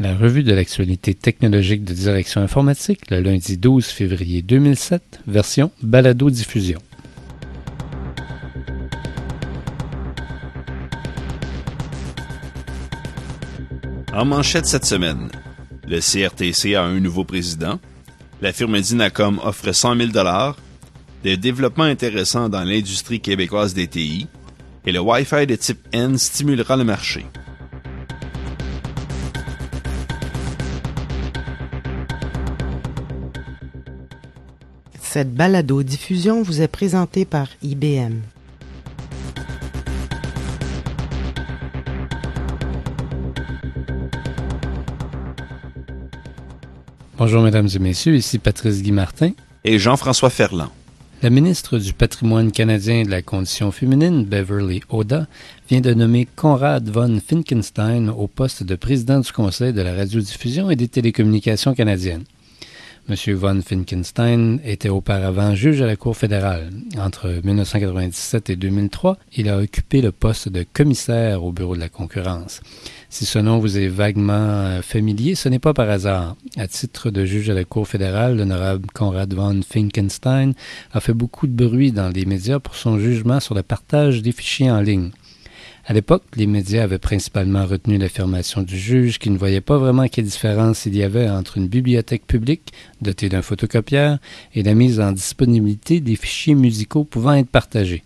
La revue de l'actualité technologique de direction informatique, le lundi 12 février 2007, version balado-diffusion. En manchette cette semaine, le CRTC a un nouveau président, la firme Dynacom offre 100 000 des développements intéressants dans l'industrie québécoise des TI, et le Wi-Fi de type N stimulera le marché. Cette balado-diffusion vous est présentée par IBM. Bonjour mesdames et messieurs, ici Patrice Guy Martin et Jean-François Ferland. La ministre du Patrimoine canadien et de la Condition féminine, Beverly Oda, vient de nommer Conrad von Finkenstein au poste de président du Conseil de la radiodiffusion et des télécommunications canadiennes. M. von Finkenstein était auparavant juge à la Cour fédérale. Entre 1997 et 2003, il a occupé le poste de commissaire au Bureau de la concurrence. Si ce nom vous est vaguement euh, familier, ce n'est pas par hasard. À titre de juge à la Cour fédérale, l'honorable Conrad von Finkenstein a fait beaucoup de bruit dans les médias pour son jugement sur le partage des fichiers en ligne. À l'époque, les médias avaient principalement retenu l'affirmation du juge qui ne voyait pas vraiment quelle différence il y avait entre une bibliothèque publique dotée d'un photocopieur et la mise en disponibilité des fichiers musicaux pouvant être partagés.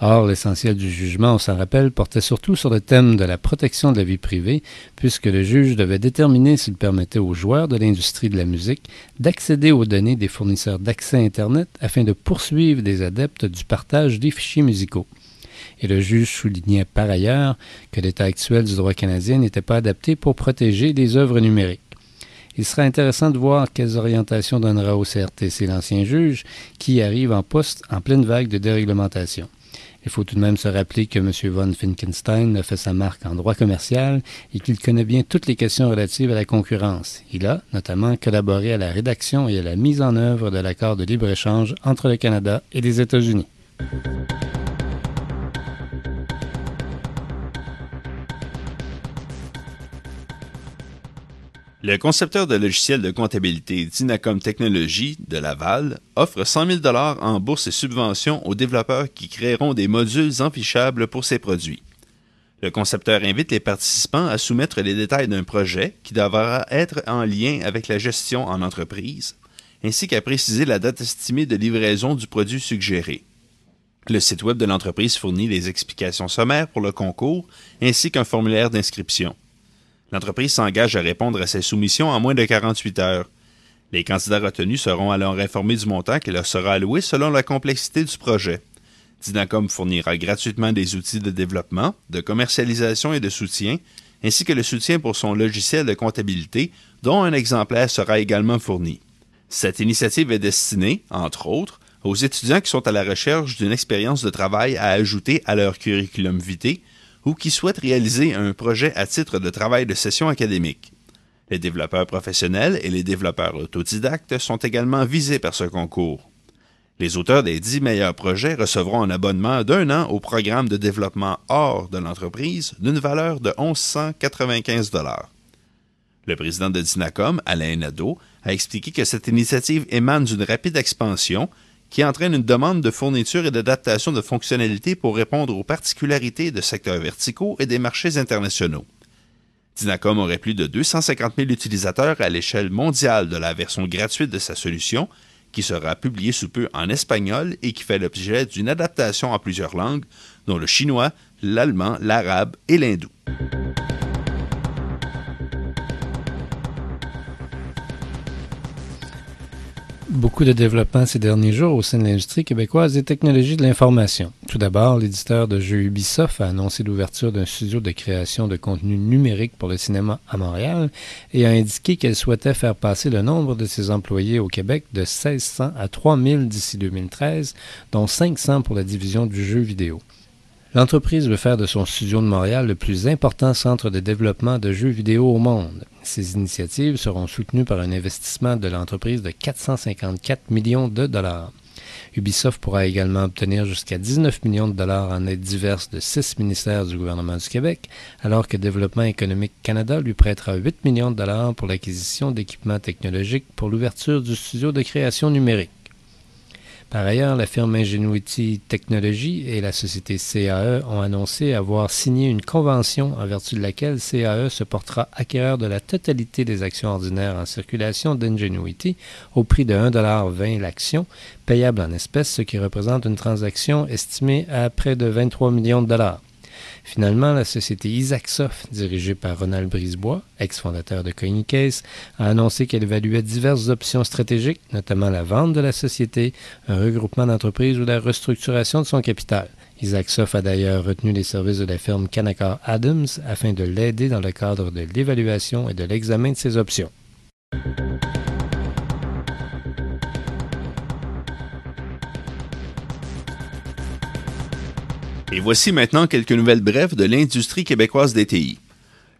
Or, l'essentiel du jugement, on s'en rappelle, portait surtout sur le thème de la protection de la vie privée, puisque le juge devait déterminer s'il permettait aux joueurs de l'industrie de la musique d'accéder aux données des fournisseurs d'accès Internet afin de poursuivre des adeptes du partage des fichiers musicaux et le juge soulignait par ailleurs que l'état actuel du droit canadien n'était pas adapté pour protéger les œuvres numériques. Il sera intéressant de voir quelles orientations donnera au CRTC l'ancien juge qui arrive en poste en pleine vague de déréglementation. Il faut tout de même se rappeler que M. von Finkenstein a fait sa marque en droit commercial et qu'il connaît bien toutes les questions relatives à la concurrence. Il a notamment collaboré à la rédaction et à la mise en œuvre de l'accord de libre-échange entre le Canada et les États-Unis. Le concepteur de logiciels de comptabilité Dynacom Technologies de Laval offre 100 000 en bourse et subventions aux développeurs qui créeront des modules enfichables pour ses produits. Le concepteur invite les participants à soumettre les détails d'un projet qui devra être en lien avec la gestion en entreprise, ainsi qu'à préciser la date estimée de livraison du produit suggéré. Le site web de l'entreprise fournit les explications sommaires pour le concours ainsi qu'un formulaire d'inscription. L'entreprise s'engage à répondre à ses soumissions en moins de 48 heures. Les candidats retenus seront alors informés du montant qui leur sera alloué selon la complexité du projet. Dynacom fournira gratuitement des outils de développement, de commercialisation et de soutien, ainsi que le soutien pour son logiciel de comptabilité, dont un exemplaire sera également fourni. Cette initiative est destinée, entre autres, aux étudiants qui sont à la recherche d'une expérience de travail à ajouter à leur curriculum vitae ou qui souhaitent réaliser un projet à titre de travail de session académique. Les développeurs professionnels et les développeurs autodidactes sont également visés par ce concours. Les auteurs des dix meilleurs projets recevront un abonnement d'un an au programme de développement hors de l'entreprise d'une valeur de 1195 Le président de Dynacom, Alain Nadeau, a expliqué que cette initiative émane d'une rapide expansion qui entraîne une demande de fourniture et d'adaptation de fonctionnalités pour répondre aux particularités de secteurs verticaux et des marchés internationaux. Dynacom aurait plus de 250 000 utilisateurs à l'échelle mondiale de la version gratuite de sa solution, qui sera publiée sous peu en espagnol et qui fait l'objet d'une adaptation en plusieurs langues, dont le chinois, l'allemand, l'arabe et l'hindou. Beaucoup de développement ces derniers jours au sein de l'industrie québécoise des technologies de l'information. Tout d'abord, l'éditeur de jeux Ubisoft a annoncé l'ouverture d'un studio de création de contenu numérique pour le cinéma à Montréal et a indiqué qu'elle souhaitait faire passer le nombre de ses employés au Québec de 1600 à 3000 d'ici 2013, dont 500 pour la division du jeu vidéo. L'entreprise veut faire de son studio de Montréal le plus important centre de développement de jeux vidéo au monde. Ces initiatives seront soutenues par un investissement de l'entreprise de 454 millions de dollars. Ubisoft pourra également obtenir jusqu'à 19 millions de dollars en aides diverses de six ministères du gouvernement du Québec, alors que Développement économique Canada lui prêtera 8 millions de dollars pour l'acquisition d'équipements technologiques pour l'ouverture du studio de création numérique. Par ailleurs, la firme Ingenuity Technology et la société CAE ont annoncé avoir signé une convention en vertu de laquelle CAE se portera acquéreur de la totalité des actions ordinaires en circulation d'Ingenuity au prix de 1,20 l'action, payable en espèces, ce qui représente une transaction estimée à près de 23 millions de dollars. Finalement, la société Isaacsoft, dirigée par Ronald Brisebois, ex-fondateur de Coincase, a annoncé qu'elle évaluait diverses options stratégiques, notamment la vente de la société, un regroupement d'entreprises ou la restructuration de son capital. Isaacsoft a d'ailleurs retenu les services de la firme Canaccord Adams afin de l'aider dans le cadre de l'évaluation et de l'examen de ses options. Et voici maintenant quelques nouvelles brèves de l'industrie québécoise des TI.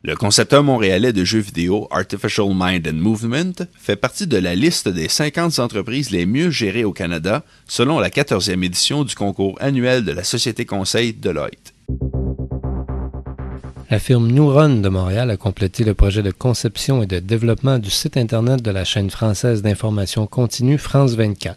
Le concepteur montréalais de jeux vidéo Artificial Mind and Movement fait partie de la liste des 50 entreprises les mieux gérées au Canada selon la 14e édition du concours annuel de la société conseil Deloitte. La firme Neuron de Montréal a complété le projet de conception et de développement du site Internet de la chaîne française d'information continue France 24.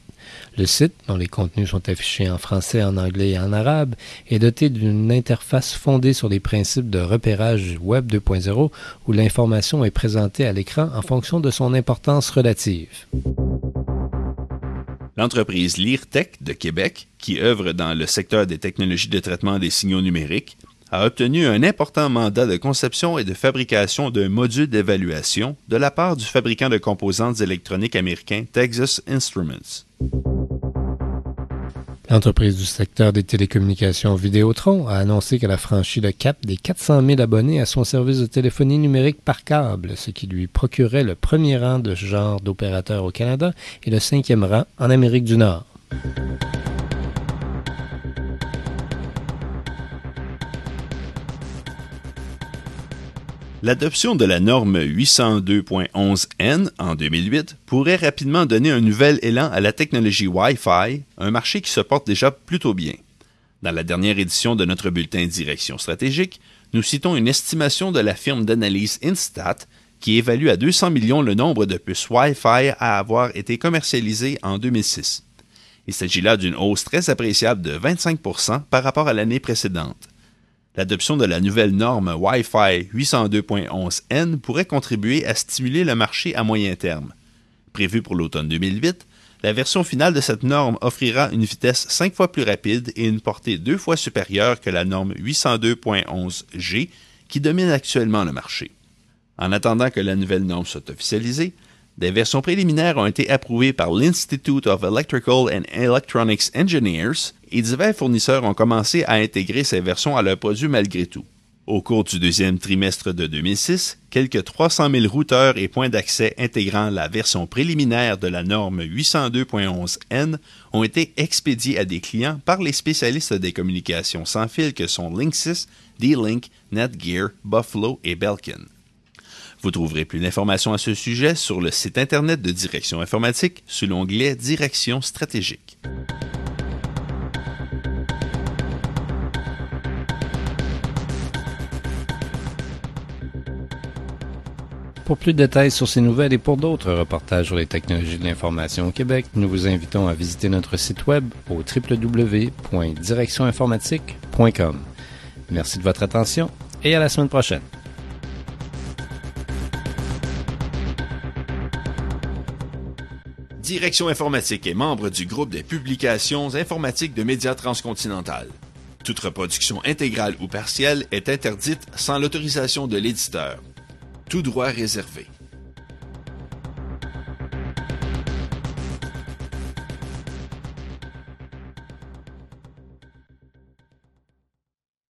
Le site, dont les contenus sont affichés en français, en anglais et en arabe, est doté d'une interface fondée sur les principes de repérage Web 2.0 où l'information est présentée à l'écran en fonction de son importance relative. L'entreprise LearTech de Québec, qui œuvre dans le secteur des technologies de traitement des signaux numériques, a obtenu un important mandat de conception et de fabrication d'un module d'évaluation de la part du fabricant de composantes électroniques américain Texas Instruments. L'entreprise du secteur des télécommunications Vidéotron a annoncé qu'elle a franchi le cap des 400 000 abonnés à son service de téléphonie numérique par câble, ce qui lui procurait le premier rang de ce genre d'opérateur au Canada et le cinquième rang en Amérique du Nord. L'adoption de la norme 802.11n en 2008 pourrait rapidement donner un nouvel élan à la technologie Wi-Fi, un marché qui se porte déjà plutôt bien. Dans la dernière édition de notre bulletin Direction stratégique, nous citons une estimation de la firme d'analyse Instat qui évalue à 200 millions le nombre de puces Wi-Fi à avoir été commercialisées en 2006. Il s'agit là d'une hausse très appréciable de 25% par rapport à l'année précédente. L'adoption de la nouvelle norme Wi-Fi 802.11n pourrait contribuer à stimuler le marché à moyen terme. Prévue pour l'automne 2008, la version finale de cette norme offrira une vitesse 5 fois plus rapide et une portée deux fois supérieure que la norme 802.11g qui domine actuellement le marché. En attendant que la nouvelle norme soit officialisée, des versions préliminaires ont été approuvées par l'Institute of Electrical and Electronics Engineers et divers fournisseurs ont commencé à intégrer ces versions à leurs produits malgré tout. Au cours du deuxième trimestre de 2006, quelques 300 000 routeurs et points d'accès intégrant la version préliminaire de la norme 802.11n ont été expédiés à des clients par les spécialistes des communications sans fil que sont Linksys, D-Link, Netgear, Buffalo et Belkin. Vous trouverez plus d'informations à ce sujet sur le site Internet de Direction informatique sous l'onglet Direction stratégique. Pour plus de détails sur ces nouvelles et pour d'autres reportages sur les technologies de l'information au Québec, nous vous invitons à visiter notre site web au www.directioninformatique.com. Merci de votre attention et à la semaine prochaine. Direction informatique est membre du groupe des publications informatiques de Médias Transcontinental. Toute reproduction intégrale ou partielle est interdite sans l'autorisation de l'éditeur. Tout droit réservé.